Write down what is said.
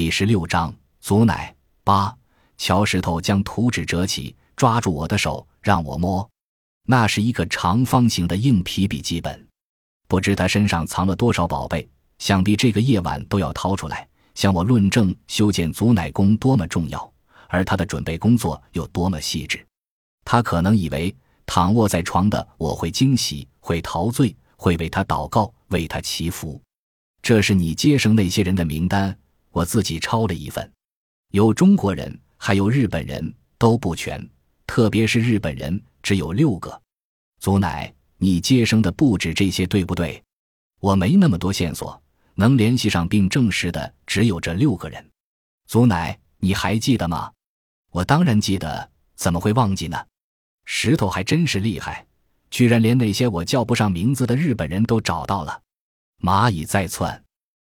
第十六章，祖奶八乔石头将图纸折起，抓住我的手，让我摸。那是一个长方形的硬皮笔记本，不知他身上藏了多少宝贝，想必这个夜晚都要掏出来，向我论证修建祖奶宫多么重要，而他的准备工作有多么细致。他可能以为躺卧在床的我会惊喜，会陶醉，会为他祷告，为他祈福。这是你接生那些人的名单。我自己抄了一份，有中国人，还有日本人，都不全，特别是日本人只有六个。祖奶，你接生的不止这些，对不对？我没那么多线索，能联系上并证实的只有这六个人。祖奶，你还记得吗？我当然记得，怎么会忘记呢？石头还真是厉害，居然连那些我叫不上名字的日本人都找到了。蚂蚁在窜。